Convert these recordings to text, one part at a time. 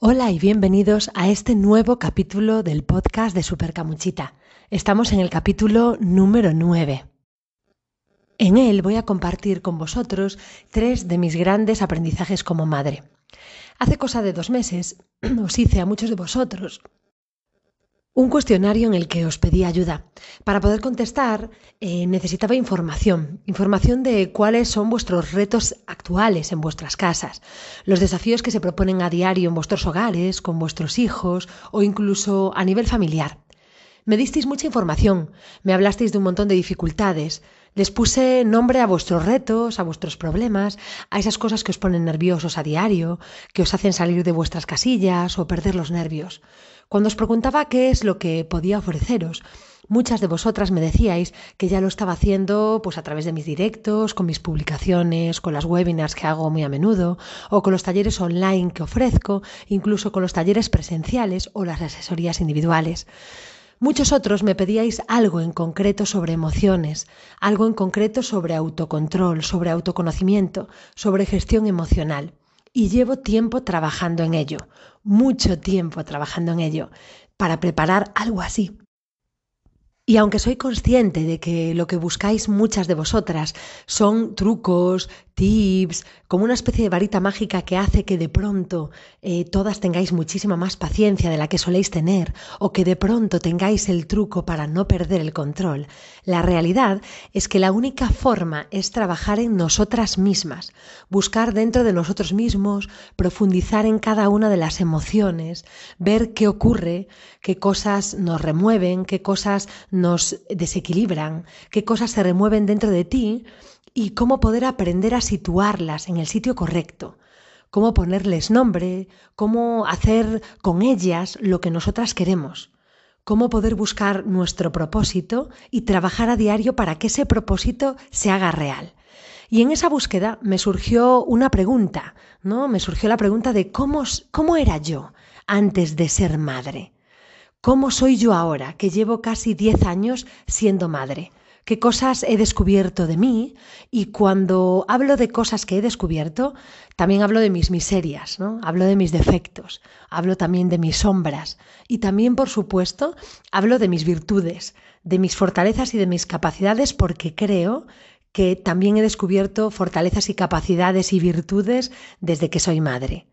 Hola y bienvenidos a este nuevo capítulo del podcast de Supercamuchita. Estamos en el capítulo número 9. En él voy a compartir con vosotros tres de mis grandes aprendizajes como madre. Hace cosa de dos meses os hice a muchos de vosotros un cuestionario en el que os pedí ayuda. Para poder contestar eh, necesitaba información, información de cuáles son vuestros retos actuales en vuestras casas, los desafíos que se proponen a diario en vuestros hogares, con vuestros hijos o incluso a nivel familiar. Me disteis mucha información, me hablasteis de un montón de dificultades, les puse nombre a vuestros retos, a vuestros problemas, a esas cosas que os ponen nerviosos a diario, que os hacen salir de vuestras casillas o perder los nervios. Cuando os preguntaba qué es lo que podía ofreceros, muchas de vosotras me decíais que ya lo estaba haciendo pues a través de mis directos, con mis publicaciones, con las webinars que hago muy a menudo, o con los talleres online que ofrezco, incluso con los talleres presenciales o las asesorías individuales. Muchos otros me pedíais algo en concreto sobre emociones, algo en concreto sobre autocontrol, sobre autoconocimiento, sobre gestión emocional y llevo tiempo trabajando en ello, mucho tiempo trabajando en ello, para preparar algo así. Y aunque soy consciente de que lo que buscáis muchas de vosotras son trucos, tips, como una especie de varita mágica que hace que de pronto eh, todas tengáis muchísima más paciencia de la que soléis tener o que de pronto tengáis el truco para no perder el control. La realidad es que la única forma es trabajar en nosotras mismas, buscar dentro de nosotros mismos, profundizar en cada una de las emociones, ver qué ocurre, qué cosas nos remueven, qué cosas nos desequilibran, qué cosas se remueven dentro de ti y cómo poder aprender a situarlas en el sitio correcto, cómo ponerles nombre, cómo hacer con ellas lo que nosotras queremos, cómo poder buscar nuestro propósito y trabajar a diario para que ese propósito se haga real. Y en esa búsqueda me surgió una pregunta, ¿no? Me surgió la pregunta de cómo, cómo era yo antes de ser madre. ¿Cómo soy yo ahora, que llevo casi 10 años siendo madre? Qué cosas he descubierto de mí y cuando hablo de cosas que he descubierto, también hablo de mis miserias, ¿no? Hablo de mis defectos, hablo también de mis sombras y también, por supuesto, hablo de mis virtudes, de mis fortalezas y de mis capacidades porque creo que también he descubierto fortalezas y capacidades y virtudes desde que soy madre.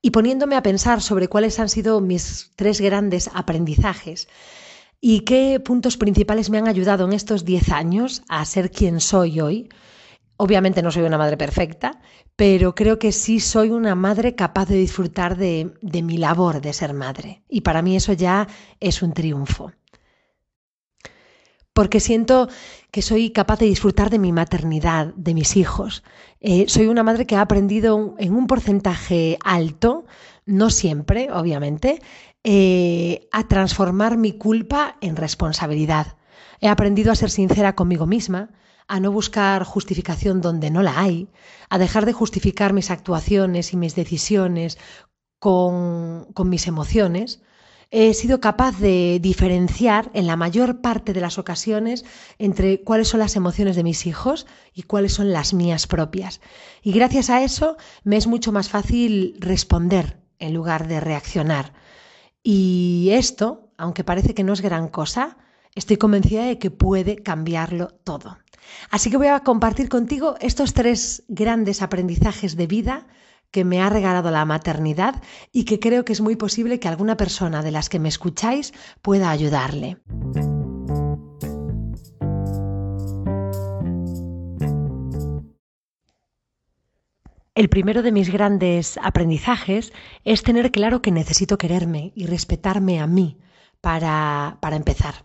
Y poniéndome a pensar sobre cuáles han sido mis tres grandes aprendizajes, ¿Y qué puntos principales me han ayudado en estos 10 años a ser quien soy hoy? Obviamente no soy una madre perfecta, pero creo que sí soy una madre capaz de disfrutar de, mi labor de ser madre. Y para mí eso ya es un triunfo. Porque siento que soy capaz de disfrutar de mi maternidad, de mis hijos. Eh, soy una madre que ha aprendido en un porcentaje alto, no siempre, obviamente, eh, a transformar mi culpa en responsabilidad. He aprendido a ser sincera conmigo misma, a no buscar justificación donde no la hay, a dejar de justificar mis actuaciones y mis decisiones con, con mis emociones. He sido capaz de diferenciar en la mayor parte de las ocasiones entre cuáles son las emociones de mis hijos y cuáles son las mías propias. Y gracias a eso me es mucho más fácil responder en lugar de reaccionar. Y esto, aunque parece que no es gran cosa, estoy convencida de que puede cambiarlo todo. Así que voy a compartir contigo estos tres grandes aprendizajes de vida que me ha regalado la maternidad y que creo que es muy posible que alguna persona de las que me escucháis pueda ayudarle. El primero de mis grandes aprendizajes es tener claro que necesito quererme y respetarme a mí para, para empezar.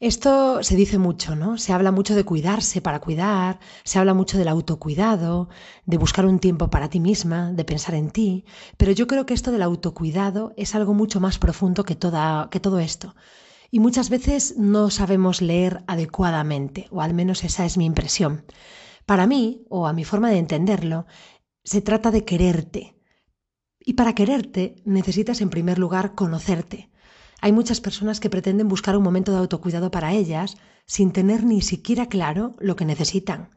Esto se dice mucho, ¿no? Se habla mucho de cuidarse para cuidar, se habla mucho del autocuidado, de buscar un tiempo para ti misma, de pensar en ti, pero yo creo que esto del autocuidado es algo mucho más profundo que, toda, que todo esto. Y muchas veces no sabemos leer adecuadamente, o al menos esa es mi impresión. Para mí, o a mi forma de entenderlo, se trata de quererte. Y para quererte necesitas en primer lugar conocerte. Hay muchas personas que pretenden buscar un momento de autocuidado para ellas sin tener ni siquiera claro lo que necesitan,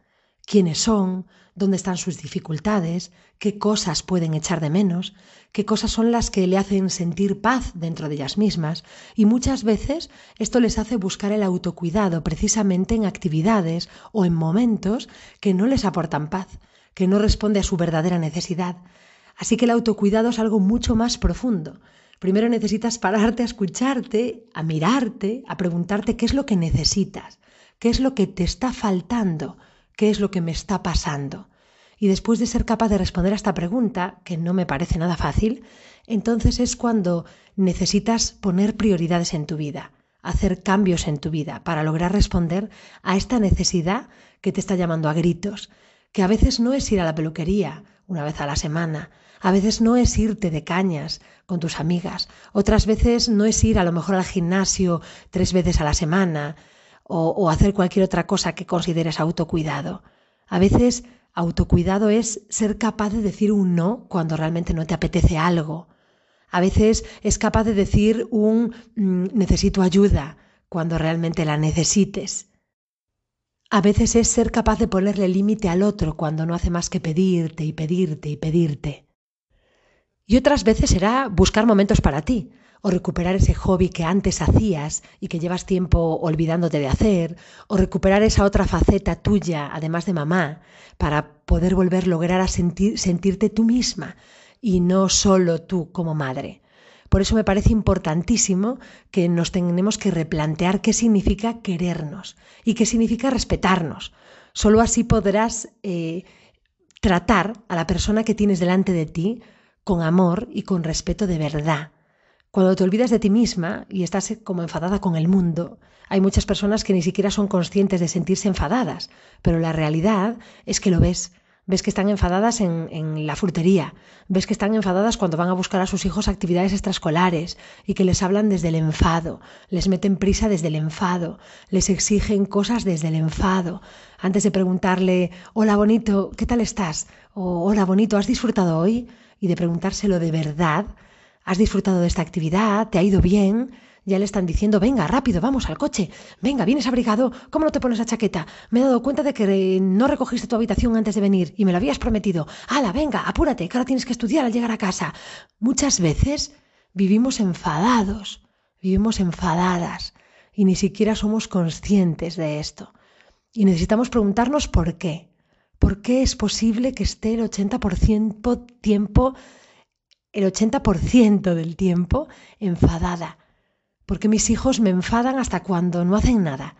quiénes son, dónde están sus dificultades, qué cosas pueden echar de menos, qué cosas son las que le hacen sentir paz dentro de ellas mismas. Y muchas veces esto les hace buscar el autocuidado precisamente en actividades o en momentos que no les aportan paz, que no responde a su verdadera necesidad. Así que el autocuidado es algo mucho más profundo. Primero necesitas pararte a escucharte, a mirarte, a preguntarte qué es lo que necesitas, qué es lo que te está faltando, qué es lo que me está pasando. Y después de ser capaz de responder a esta pregunta, que no me parece nada fácil, entonces es cuando necesitas poner prioridades en tu vida, hacer cambios en tu vida para lograr responder a esta necesidad que te está llamando a gritos, que a veces no es ir a la peluquería una vez a la semana, a veces no es irte de cañas con tus amigas, otras veces no es ir a lo mejor al gimnasio tres veces a la semana, o, hacer cualquier otra cosa que consideres autocuidado. A veces autocuidado es ser capaz de decir un no cuando realmente no te apetece algo. A veces es capaz de decir un mm, necesito ayuda cuando realmente la necesites. A veces es ser capaz de ponerle límite al otro cuando no hace más que pedirte y pedirte y pedirte. Y otras veces será buscar momentos para ti, o recuperar ese hobby que antes hacías y que llevas tiempo olvidándote de hacer, o recuperar esa otra faceta tuya, además de mamá, para poder volver a lograr a sentirte tú misma y no solo tú como madre. Por eso me parece importantísimo que nos tenemos que replantear qué significa querernos y qué significa respetarnos. Solo así podrás eh, tratar a la persona que tienes delante de ti con amor y con respeto de verdad cuando te olvidas de ti misma y estás como enfadada con el mundo, hay muchas personas que ni siquiera son conscientes de sentirse enfadadas, pero la realidad es que lo ves. Ves que están enfadadas en, en, la frutería, ves que están enfadadas cuando van a buscar a sus hijos actividades extraescolares y que les hablan desde el enfado, les meten prisa desde el enfado, les exigen cosas desde el enfado. Antes de preguntarle, hola bonito, ¿qué tal estás? o hola bonito, ¿has disfrutado hoy? Y de preguntárselo de verdad, has disfrutado de esta actividad, te ha ido bien, ya le están diciendo, venga, rápido, vamos al coche, venga, vienes abrigado, ¿cómo no te pones la chaqueta? Me he dado cuenta de que no recogiste tu habitación antes de venir y me lo habías prometido. ¡Hala, venga, apúrate, que ahora tienes que estudiar al llegar a casa! Muchas veces vivimos enfadados, vivimos enfadadas y ni siquiera somos conscientes de esto. Y necesitamos preguntarnos por qué. ¿Por qué es posible que esté el 80% tiempo el 80% del tiempo enfadada, porque mis hijos me enfadan hasta cuando no hacen nada.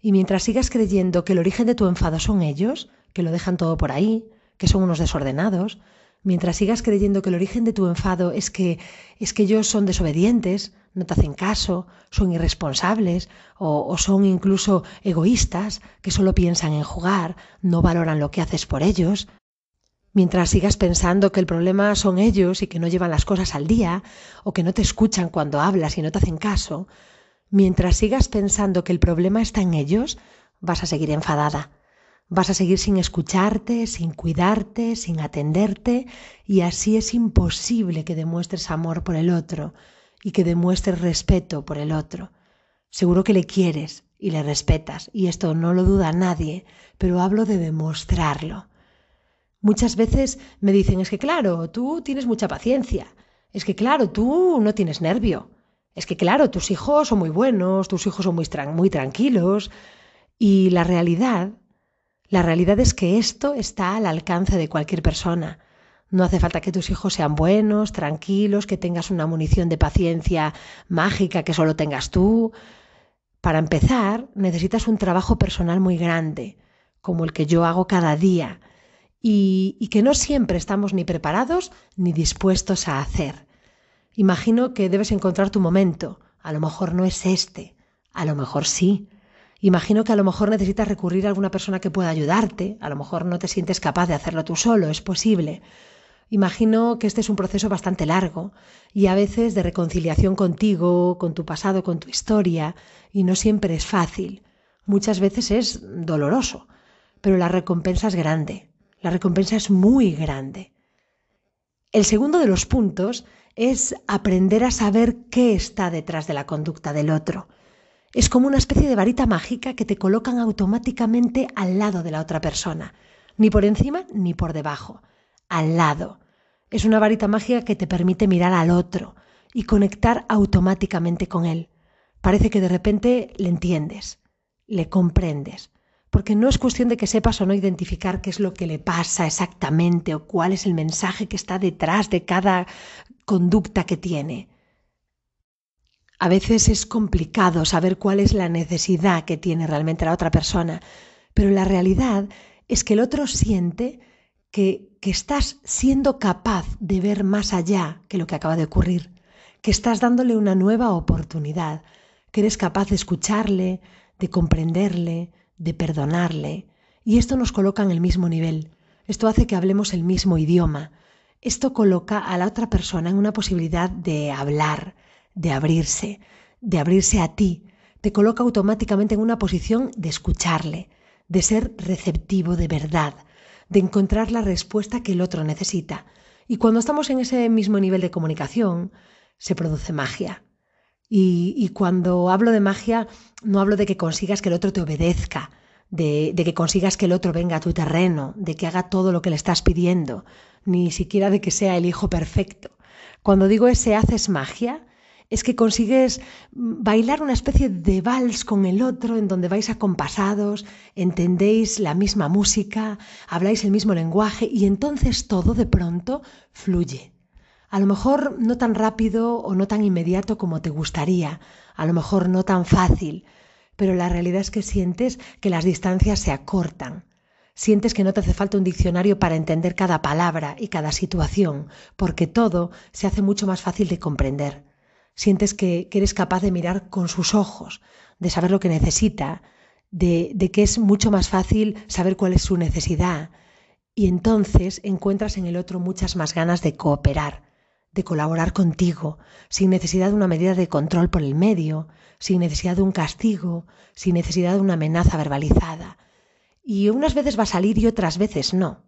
Y mientras sigas creyendo que el origen de tu enfado son ellos, que lo dejan todo por ahí, que son unos desordenados, mientras sigas creyendo que el origen de tu enfado es que es que ellos son desobedientes, no te hacen caso, son irresponsables o, o son incluso egoístas, que solo piensan en jugar, no valoran lo que haces por ellos, mientras sigas pensando que el problema son ellos y que no llevan las cosas al día, o que no te escuchan cuando hablas y no te hacen caso, mientras sigas pensando que el problema está en ellos, vas a seguir enfadada. Vas a seguir sin escucharte, sin cuidarte, sin atenderte, y así es imposible que demuestres amor por el otro y que demuestres respeto por el otro. Seguro que le quieres y le respetas, y esto no lo duda nadie, pero hablo de demostrarlo. Muchas veces me dicen, es que claro, tú tienes mucha paciencia, es que claro, tú no tienes nervio, es que claro, tus hijos son muy buenos, tus hijos son muy, muy tranquilos. Y la realidad, la realidad es que esto está al alcance de cualquier persona. No hace falta que tus hijos sean buenos, tranquilos, que tengas una munición de paciencia mágica que solo tengas tú. Para empezar, necesitas un trabajo personal muy grande, como el que yo hago cada día, y, que no siempre estamos ni preparados ni dispuestos a hacer. Imagino que debes encontrar tu momento. A lo mejor no es este, a lo mejor sí. Imagino que a lo mejor necesitas recurrir a alguna persona que pueda ayudarte, a lo mejor no te sientes capaz de hacerlo tú solo, es posible. Imagino que este es un proceso bastante largo y a veces de reconciliación contigo, con tu pasado, con tu historia, y no siempre es fácil. Muchas veces es doloroso, pero la recompensa es grande. La recompensa es muy grande. El segundo de los puntos es aprender a saber qué está detrás de la conducta del otro. Es como una especie de varita mágica que te colocan automáticamente al lado de la otra persona, ni por encima ni por debajo, al lado. Es una varita mágica que te permite mirar al otro y conectar automáticamente con él. Parece que de repente le entiendes, le comprendes, porque no es cuestión de que sepas o no identificar qué es lo que le pasa exactamente o cuál es el mensaje que está detrás de cada conducta que tiene. A veces es complicado saber cuál es la necesidad que tiene realmente la otra persona, pero la realidad es que el otro siente que, que estás siendo capaz de ver más allá que lo que acaba de ocurrir, que estás dándole una nueva oportunidad, que eres capaz de escucharle, de comprenderle, de perdonarle. Y esto nos coloca en el mismo nivel. Esto hace que hablemos el mismo idioma. Esto coloca a la otra persona en una posibilidad de hablar, de abrirse, de abrirse a ti. Te coloca automáticamente en una posición de escucharle, de ser receptivo de verdad, de encontrar la respuesta que el otro necesita. Y cuando estamos en ese mismo nivel de comunicación, se produce magia. Y, cuando hablo de magia, no hablo de que consigas que el otro te obedezca, de, de, que consigas que el otro venga a tu terreno, de que haga todo lo que le estás pidiendo, ni siquiera de que sea el hijo perfecto. Cuando digo ese haces magia, es que consigues bailar una especie de vals con el otro en donde vais acompasados, entendéis la misma música, habláis el mismo lenguaje y entonces todo de pronto fluye. A lo mejor no tan rápido o no tan inmediato como te gustaría, a lo mejor no tan fácil, pero la realidad es que sientes que las distancias se acortan. Sientes que no te hace falta un diccionario para entender cada palabra y cada situación, porque todo se hace mucho más fácil de comprender. Sientes que, eres capaz de mirar con sus ojos, de saber lo que necesita, de, que es mucho más fácil saber cuál es su necesidad. Y entonces encuentras en el otro muchas más ganas de cooperar, de colaborar contigo, sin necesidad de una medida de control por el medio, sin necesidad de un castigo, sin necesidad de una amenaza verbalizada. Y unas veces va a salir y otras veces no.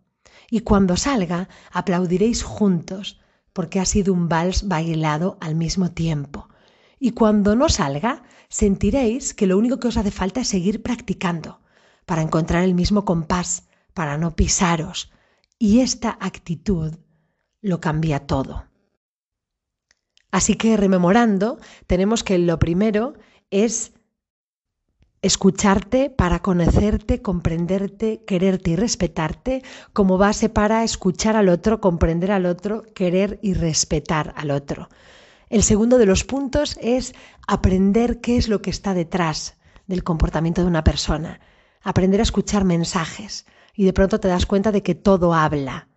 Y cuando salga, aplaudiréis juntos, porque ha sido un vals bailado al mismo tiempo. Y cuando no salga, sentiréis que lo único que os hace falta es seguir practicando, para encontrar el mismo compás, para no pisaros. Y esta actitud lo cambia todo. Así que rememorando, tenemos que lo primero es escucharte para conocerte, comprenderte, quererte y respetarte como base para escuchar al otro, comprender al otro, querer y respetar al otro. El segundo de los puntos es aprender qué es lo que está detrás del comportamiento de una persona, aprender a escuchar mensajes y de pronto te das cuenta de que todo habla.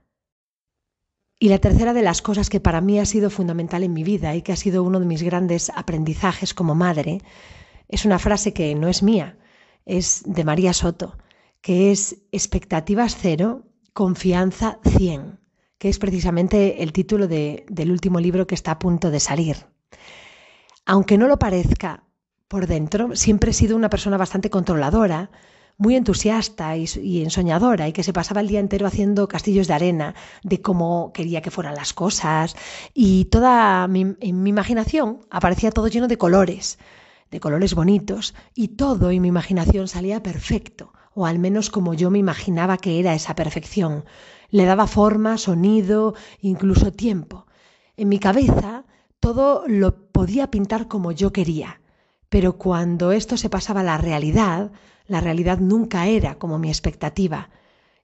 Y la tercera de las cosas que para mí ha sido fundamental en mi vida y que ha sido uno de mis grandes aprendizajes como madre es una frase que no es mía, es de María Soto, que es expectativas cero, confianza cien, que es precisamente el título del último libro que está a punto de salir. Aunque no lo parezca por dentro, siempre he sido una persona bastante controladora, muy entusiasta y, ensoñadora y que se pasaba el día entero haciendo castillos de arena de cómo quería que fueran las cosas y toda en mi imaginación aparecía todo lleno de colores, de colores bonitos, y todo en mi imaginación salía perfecto, o al menos como yo me imaginaba que era esa perfección. Le daba forma, sonido, incluso tiempo. En mi cabeza todo lo podía pintar como yo quería, pero cuando esto se pasaba a la realidad, la realidad nunca era como mi expectativa,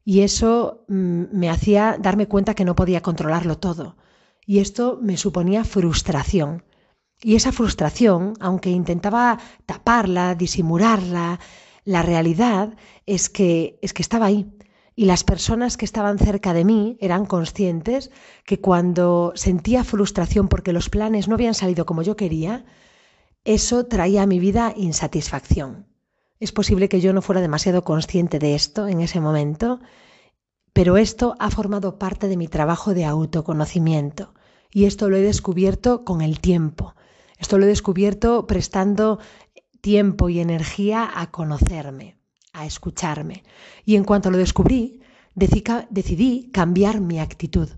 y eso mm, me hacía darme cuenta que no podía controlarlo todo, y esto me suponía frustración. Y esa frustración, aunque intentaba taparla, disimularla, la realidad es que, es que estaba ahí. Y las personas que estaban cerca de mí eran conscientes que cuando sentía frustración porque los planes no habían salido como yo quería, eso traía a mi vida insatisfacción. Es posible que yo no fuera demasiado consciente de esto en ese momento, pero esto ha formado parte de mi trabajo de autoconocimiento y esto lo he descubierto con el tiempo. Esto lo he descubierto prestando tiempo y energía a conocerme, a escucharme. Y en cuanto lo descubrí, decidí cambiar mi actitud.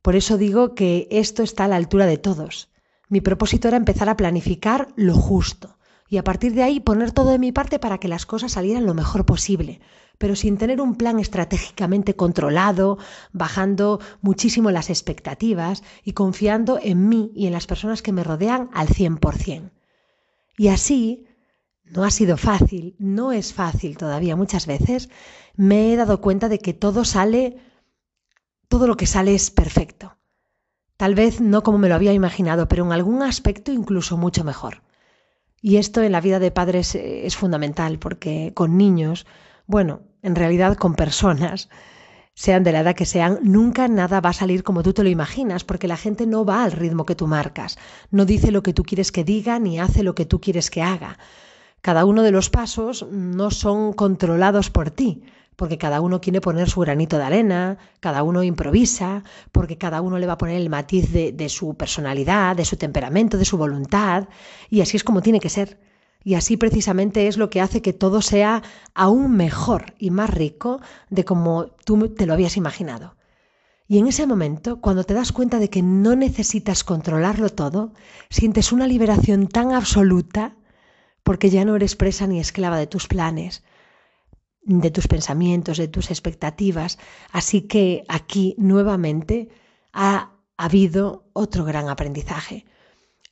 Por eso digo que esto está a la altura de todos. Mi propósito era empezar a planificar lo justo y a partir de ahí poner todo de mi parte para que las cosas salieran lo mejor posible, pero sin tener un plan estratégicamente controlado, bajando muchísimo las expectativas y confiando en mí y en las personas que me rodean al 100%. Y así, no ha sido fácil, no es fácil todavía muchas veces, me he dado cuenta de que todo sale, todo lo que sale es perfecto. Tal vez no como me lo había imaginado, pero en algún aspecto incluso mucho mejor. Y esto en la vida de padres eh, es fundamental porque con niños, bueno, en realidad con personas, sean de la edad que sean, nunca nada va a salir como tú te lo imaginas, porque la gente no va al ritmo que tú marcas, no dice lo que tú quieres que diga ni hace lo que tú quieres que haga. Cada uno de los pasos no son controlados por ti, porque cada uno quiere poner su granito de arena, cada uno improvisa, porque cada uno le va a poner el matiz de, su personalidad, de su temperamento, de su voluntad, y así es como tiene que ser. Y así precisamente es lo que hace que todo sea aún mejor y más rico de como tú te lo habías imaginado. Y en ese momento, cuando te das cuenta de que no necesitas controlarlo todo, sientes una liberación tan absoluta porque ya no eres presa ni esclava de tus planes, de tus pensamientos, de tus expectativas. Así que aquí nuevamente ha habido otro gran aprendizaje.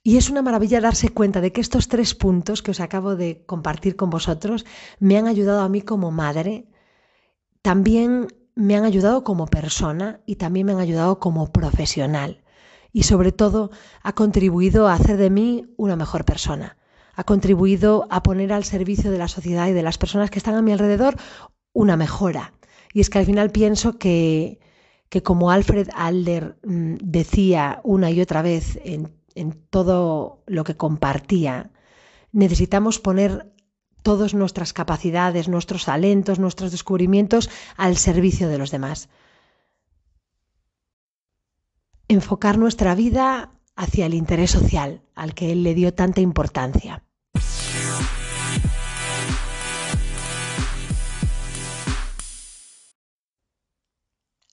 Y es una maravilla darse cuenta de que estos tres puntos que os acabo de compartir con vosotros me han ayudado a mí como madre, también me han ayudado como persona y también me han ayudado como profesional. Y sobre todo ha contribuido a hacer de mí una mejor persona ha contribuido a poner al servicio de la sociedad y de las personas que están a mi alrededor una mejora. Y es que al final pienso que, que como Alfred Adler mm, decía una y otra vez en, en todo lo que compartía, necesitamos poner todas nuestras capacidades, nuestros talentos, nuestros descubrimientos al servicio de los demás. Enfocar nuestra vida hacia el interés social, al que él le dio tanta importancia.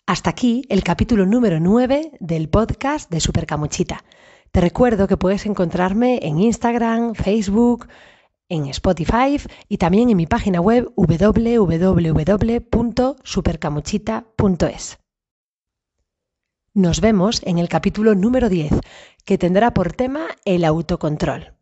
Hasta aquí el capítulo número 9 del podcast de Supercamuchita. Te recuerdo que puedes encontrarme en Instagram, Facebook, en Spotify y también en mi página web www.supercamuchita.es. Nos vemos en el capítulo número 10, que tendrá por tema el autocontrol.